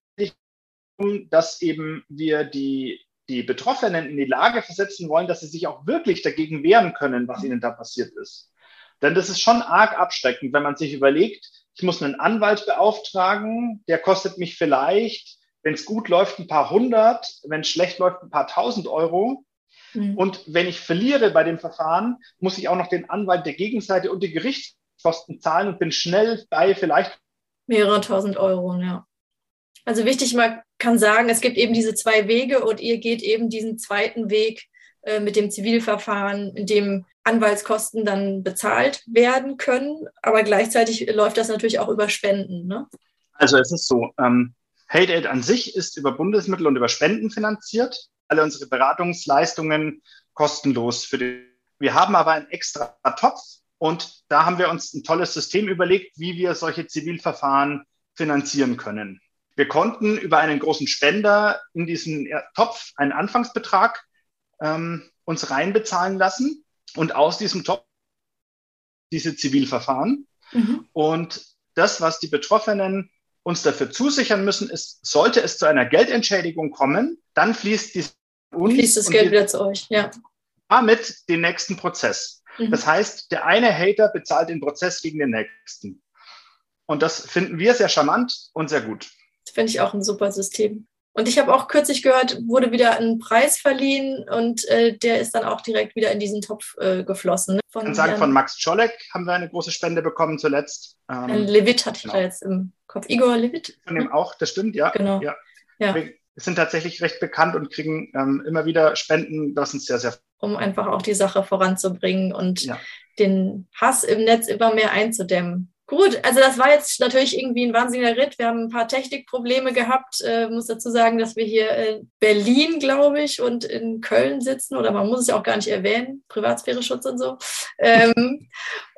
dass eben wir die, die Betroffenen in die Lage versetzen wollen, dass sie sich auch wirklich dagegen wehren können, was ihnen da passiert ist. Denn das ist schon arg abschreckend, wenn man sich überlegt, ich muss einen Anwalt beauftragen, der kostet mich vielleicht, wenn es gut läuft, ein paar hundert, wenn es schlecht läuft, ein paar tausend Euro. Mhm. Und wenn ich verliere bei dem Verfahren, muss ich auch noch den Anwalt der Gegenseite und die Gerichtskosten zahlen und bin schnell bei vielleicht mehrere tausend Euro, ja. Also wichtig, man kann sagen, es gibt eben diese zwei Wege und ihr geht eben diesen zweiten Weg äh, mit dem Zivilverfahren, in dem Anwaltskosten dann bezahlt werden können, aber gleichzeitig läuft das natürlich auch über Spenden. Ne? Also es ist so, ähm, Hate Aid an sich ist über Bundesmittel und über Spenden finanziert alle unsere Beratungsleistungen kostenlos für die. Wir haben aber einen extra Topf und da haben wir uns ein tolles System überlegt, wie wir solche Zivilverfahren finanzieren können. Wir konnten über einen großen Spender in diesen Topf einen Anfangsbetrag ähm, uns reinbezahlen lassen und aus diesem Topf diese Zivilverfahren. Mhm. Und das, was die Betroffenen uns dafür zusichern müssen, ist, sollte es zu einer Geldentschädigung kommen, dann fließt dieses uns fließt das Geld wieder zu euch, ja. Damit den nächsten Prozess. Mhm. Das heißt, der eine Hater bezahlt den Prozess gegen den nächsten. Und das finden wir sehr charmant und sehr gut. Das finde ich auch ein super System. Und ich habe auch kürzlich gehört, wurde wieder ein Preis verliehen und äh, der ist dann auch direkt wieder in diesen Topf äh, geflossen. Ne? Von, ich kann sagen, von Max Czolek haben wir eine große Spende bekommen zuletzt. Ähm, Levit hatte ich genau. da jetzt im Kopf. Igor Levit. Von dem auch, das stimmt, ja. Genau. Ja. ja sind tatsächlich recht bekannt und kriegen ähm, immer wieder Spenden. Das ist sehr, sehr. Um einfach auch die Sache voranzubringen und ja. den Hass im Netz immer mehr einzudämmen. Gut, also das war jetzt natürlich irgendwie ein wahnsinniger Ritt. Wir haben ein paar Technikprobleme gehabt. Äh, muss dazu sagen, dass wir hier in Berlin, glaube ich, und in Köln sitzen. Oder man muss es ja auch gar nicht erwähnen. Privatsphäre-Schutz und so. Ähm,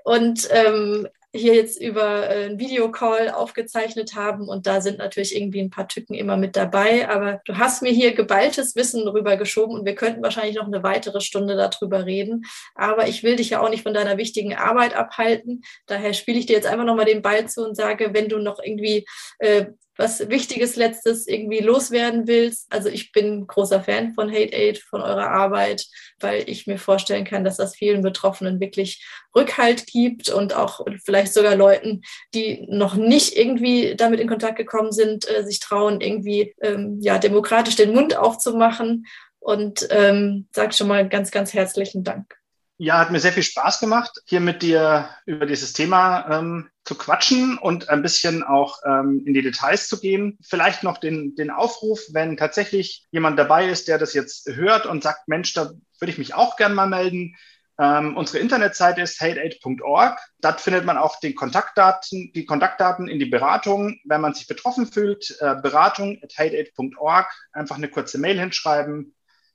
und ähm, hier jetzt über äh, einen Videocall aufgezeichnet haben und da sind natürlich irgendwie ein paar Tücken immer mit dabei, aber du hast mir hier geballtes Wissen rüber geschoben und wir könnten wahrscheinlich noch eine weitere Stunde darüber reden, aber ich will dich ja auch nicht von deiner wichtigen Arbeit abhalten, daher spiele ich dir jetzt einfach nochmal den Ball zu und sage, wenn du noch irgendwie äh, was Wichtiges Letztes irgendwie loswerden willst. Also ich bin großer Fan von Hate Aid, von eurer Arbeit, weil ich mir vorstellen kann, dass das vielen Betroffenen wirklich Rückhalt gibt und auch vielleicht sogar Leuten, die noch nicht irgendwie damit in Kontakt gekommen sind, äh, sich trauen, irgendwie ähm, ja demokratisch den Mund aufzumachen. Und ähm, sag schon mal ganz, ganz herzlichen Dank. Ja, hat mir sehr viel Spaß gemacht, hier mit dir über dieses Thema ähm, zu quatschen und ein bisschen auch ähm, in die Details zu gehen. Vielleicht noch den, den Aufruf, wenn tatsächlich jemand dabei ist, der das jetzt hört und sagt, Mensch, da würde ich mich auch gern mal melden. Ähm, unsere Internetseite ist hateaid.org. Dort findet man auch die Kontaktdaten, die Kontaktdaten in die Beratung. Wenn man sich betroffen fühlt, äh, beratung at hateaid.org. Einfach eine kurze Mail hinschreiben.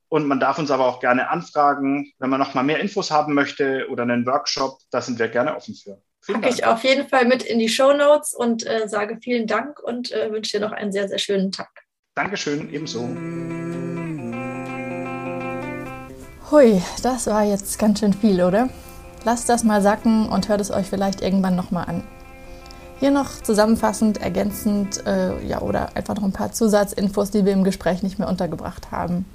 Und man darf uns aber auch gerne anfragen, wenn man noch mal mehr Infos haben möchte oder einen Workshop. Da sind wir gerne offen für. Packe ich auf jeden Fall mit in die Show Notes und äh, sage vielen Dank und äh, wünsche dir noch einen sehr, sehr schönen Tag. Dankeschön, ebenso. Hui, das war jetzt ganz schön viel, oder? Lasst das mal sacken und hört es euch vielleicht irgendwann nochmal an. Hier noch zusammenfassend, ergänzend äh, ja, oder einfach noch ein paar Zusatzinfos, die wir im Gespräch nicht mehr untergebracht haben.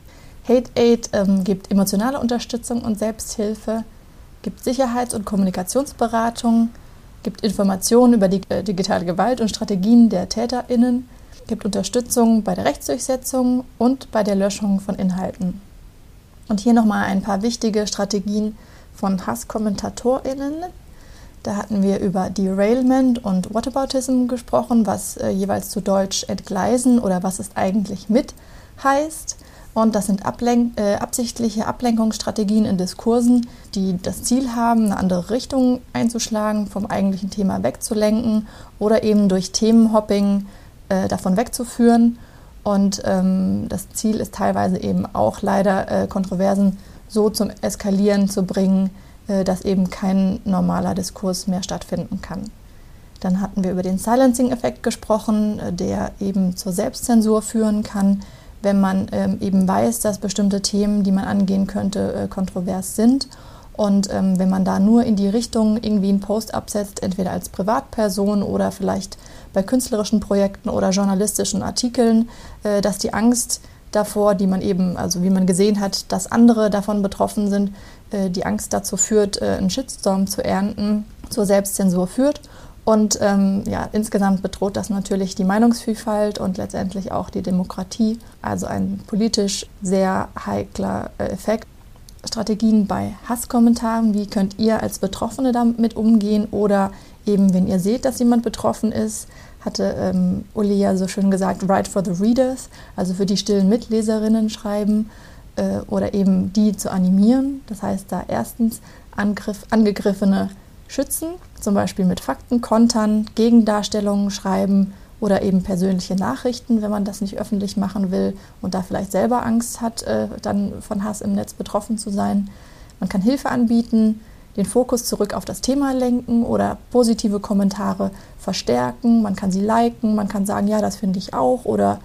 Hate Aid ähm, gibt emotionale Unterstützung und Selbsthilfe, gibt Sicherheits- und Kommunikationsberatung, gibt Informationen über die äh, digitale Gewalt und Strategien der TäterInnen, gibt Unterstützung bei der Rechtsdurchsetzung und bei der Löschung von Inhalten. Und hier nochmal ein paar wichtige Strategien von HasskommentatorInnen. Da hatten wir über Derailment und Whataboutism gesprochen, was äh, jeweils zu Deutsch entgleisen oder was es eigentlich mit heißt. Und das sind Ablenk äh, absichtliche Ablenkungsstrategien in Diskursen, die das Ziel haben, eine andere Richtung einzuschlagen, vom eigentlichen Thema wegzulenken oder eben durch Themenhopping äh, davon wegzuführen. Und ähm, das Ziel ist teilweise eben auch leider äh, Kontroversen so zum Eskalieren zu bringen, äh, dass eben kein normaler Diskurs mehr stattfinden kann. Dann hatten wir über den Silencing-Effekt gesprochen, äh, der eben zur Selbstzensur führen kann wenn man ähm, eben weiß, dass bestimmte Themen, die man angehen könnte, äh, kontrovers sind. Und ähm, wenn man da nur in die Richtung irgendwie einen Post absetzt, entweder als Privatperson oder vielleicht bei künstlerischen Projekten oder journalistischen Artikeln, äh, dass die Angst davor, die man eben, also wie man gesehen hat, dass andere davon betroffen sind, äh, die Angst dazu führt, äh, einen Shitstorm zu ernten, zur Selbstzensur führt und ähm, ja, insgesamt bedroht das natürlich die Meinungsvielfalt und letztendlich auch die Demokratie. Also ein politisch sehr heikler äh, Effekt. Strategien bei Hasskommentaren. Wie könnt ihr als Betroffene damit umgehen? Oder eben, wenn ihr seht, dass jemand betroffen ist, hatte ähm, Uli ja so schön gesagt, write for the readers, also für die stillen Mitleserinnen schreiben äh, oder eben die zu animieren. Das heißt, da erstens Angriff, angegriffene schützen, zum Beispiel mit Fakten kontern, Gegendarstellungen schreiben oder eben persönliche Nachrichten, wenn man das nicht öffentlich machen will und da vielleicht selber Angst hat, äh, dann von Hass im Netz betroffen zu sein. Man kann Hilfe anbieten, den Fokus zurück auf das Thema lenken oder positive Kommentare verstärken. Man kann sie liken, man kann sagen, ja, das finde ich auch oder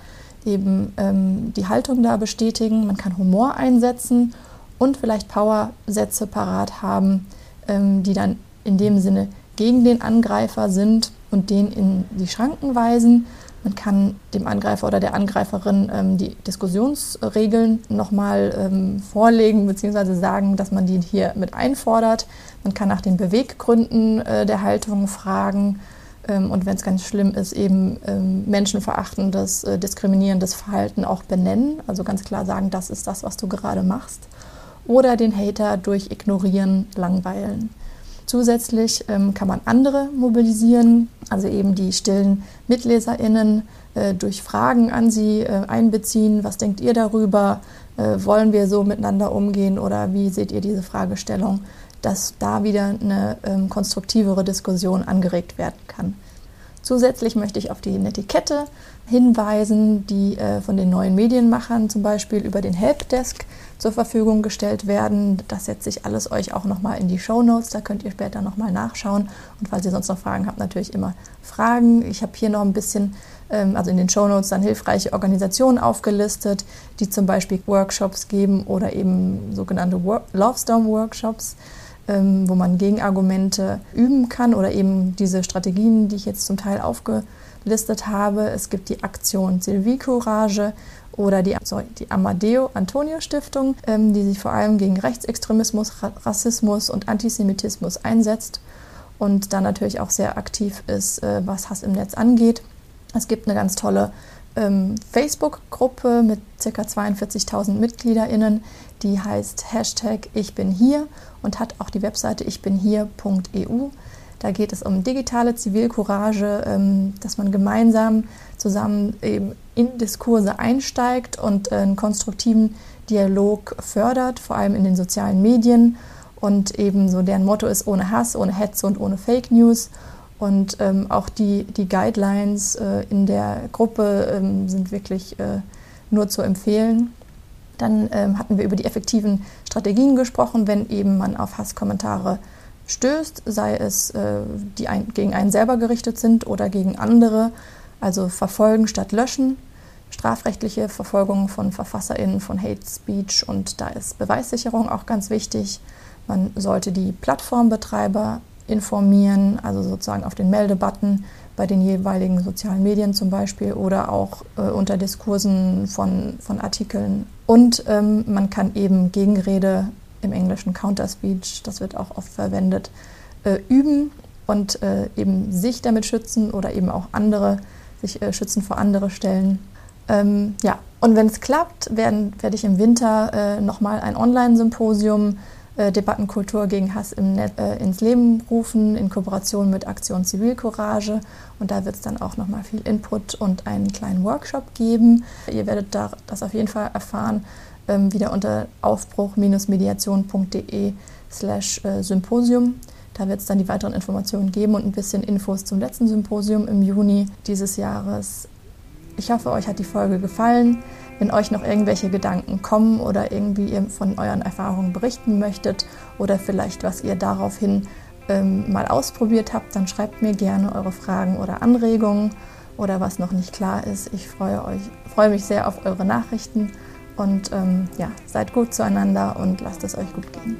eben ähm, die Haltung da bestätigen. Man kann Humor einsetzen und vielleicht Powersätze parat haben, ähm, die dann in dem Sinne gegen den Angreifer sind und den in die Schranken weisen. Man kann dem Angreifer oder der Angreiferin ähm, die Diskussionsregeln nochmal ähm, vorlegen bzw. sagen, dass man die hier mit einfordert. Man kann nach den Beweggründen äh, der Haltung fragen ähm, und wenn es ganz schlimm ist, eben ähm, menschenverachtendes, äh, diskriminierendes Verhalten auch benennen. Also ganz klar sagen, das ist das, was du gerade machst. Oder den Hater durch Ignorieren langweilen. Zusätzlich ähm, kann man andere mobilisieren, also eben die stillen MitleserInnen äh, durch Fragen an sie äh, einbeziehen. Was denkt ihr darüber? Äh, wollen wir so miteinander umgehen oder wie seht ihr diese Fragestellung? Dass da wieder eine ähm, konstruktivere Diskussion angeregt werden kann. Zusätzlich möchte ich auf die Netiquette Hinweisen, die äh, von den neuen Medienmachern zum Beispiel über den Helpdesk zur Verfügung gestellt werden. Das setze ich alles euch auch nochmal in die Show Notes. Da könnt ihr später nochmal nachschauen. Und falls ihr sonst noch Fragen habt, natürlich immer Fragen. Ich habe hier noch ein bisschen, ähm, also in den Show Notes, dann hilfreiche Organisationen aufgelistet, die zum Beispiel Workshops geben oder eben sogenannte Love Storm Workshops ähm, wo man Gegenargumente üben kann oder eben diese Strategien, die ich jetzt zum Teil aufgelistet habe. Es gibt die Aktion Sylvie Courage, oder die, sorry, die Amadeo Antonio Stiftung, ähm, die sich vor allem gegen Rechtsextremismus, Rassismus und Antisemitismus einsetzt und dann natürlich auch sehr aktiv ist, äh, was Hass im Netz angeht. Es gibt eine ganz tolle ähm, Facebook-Gruppe mit ca. 42.000 MitgliederInnen, die heißt Hashtag Ich bin hier und hat auch die Webseite ichbinhier.eu. Da geht es um digitale Zivilcourage, ähm, dass man gemeinsam zusammen eben in Diskurse einsteigt und einen konstruktiven Dialog fördert, vor allem in den sozialen Medien. Und eben so deren Motto ist ohne Hass, ohne Hetze und ohne Fake News. Und ähm, auch die, die Guidelines äh, in der Gruppe ähm, sind wirklich äh, nur zu empfehlen. Dann ähm, hatten wir über die effektiven Strategien gesprochen, wenn eben man auf Hasskommentare stößt, sei es äh, die ein, gegen einen selber gerichtet sind oder gegen andere, also verfolgen statt löschen, strafrechtliche Verfolgung von VerfasserInnen von Hate Speech und da ist Beweissicherung auch ganz wichtig. Man sollte die Plattformbetreiber informieren, also sozusagen auf den Meldebutton bei den jeweiligen sozialen Medien zum Beispiel oder auch äh, unter Diskursen von, von Artikeln. Und ähm, man kann eben Gegenrede im Englischen Counterspeech, das wird auch oft verwendet, äh, üben und äh, eben sich damit schützen oder eben auch andere, sich äh, schützen vor andere stellen. Ähm, ja, und wenn es klappt, werde ich im Winter äh, nochmal ein Online-Symposium äh, Debattenkultur gegen Hass im Net, äh, ins Leben rufen, in Kooperation mit Aktion Zivilcourage. Und da wird es dann auch nochmal viel Input und einen kleinen Workshop geben. Ihr werdet da, das auf jeden Fall erfahren ähm, wieder unter aufbruch-mediation.de slash äh, Symposium. Da wird es dann die weiteren Informationen geben und ein bisschen Infos zum letzten Symposium im Juni dieses Jahres. Ich hoffe, euch hat die Folge gefallen. Wenn euch noch irgendwelche Gedanken kommen oder irgendwie ihr von euren Erfahrungen berichten möchtet oder vielleicht was ihr daraufhin ähm, mal ausprobiert habt, dann schreibt mir gerne eure Fragen oder Anregungen oder was noch nicht klar ist. Ich freue, euch, freue mich sehr auf eure Nachrichten und ähm, ja, seid gut zueinander und lasst es euch gut gehen.